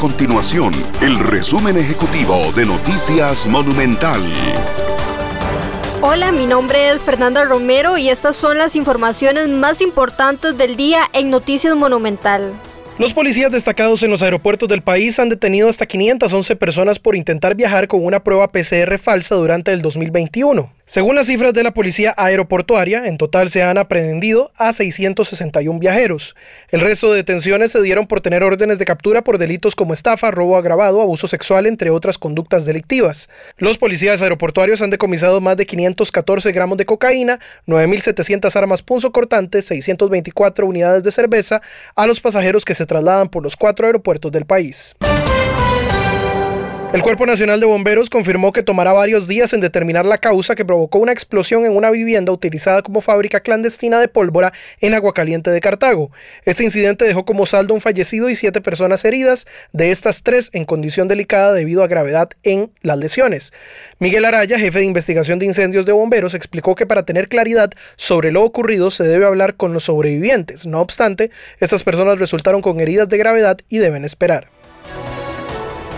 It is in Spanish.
continuación el resumen ejecutivo de Noticias Monumental. Hola, mi nombre es Fernanda Romero y estas son las informaciones más importantes del día en Noticias Monumental. Los policías destacados en los aeropuertos del país han detenido hasta 511 personas por intentar viajar con una prueba PCR falsa durante el 2021. Según las cifras de la Policía Aeroportuaria, en total se han aprehendido a 661 viajeros. El resto de detenciones se dieron por tener órdenes de captura por delitos como estafa, robo agravado, abuso sexual, entre otras conductas delictivas. Los policías aeroportuarios han decomisado más de 514 gramos de cocaína, 9.700 armas punzocortantes, 624 unidades de cerveza a los pasajeros que se trasladan por los cuatro aeropuertos del país. El Cuerpo Nacional de Bomberos confirmó que tomará varios días en determinar la causa que provocó una explosión en una vivienda utilizada como fábrica clandestina de pólvora en Aguacaliente de Cartago. Este incidente dejó como saldo un fallecido y siete personas heridas, de estas tres en condición delicada debido a gravedad en las lesiones. Miguel Araya, jefe de investigación de incendios de bomberos, explicó que para tener claridad sobre lo ocurrido se debe hablar con los sobrevivientes. No obstante, estas personas resultaron con heridas de gravedad y deben esperar.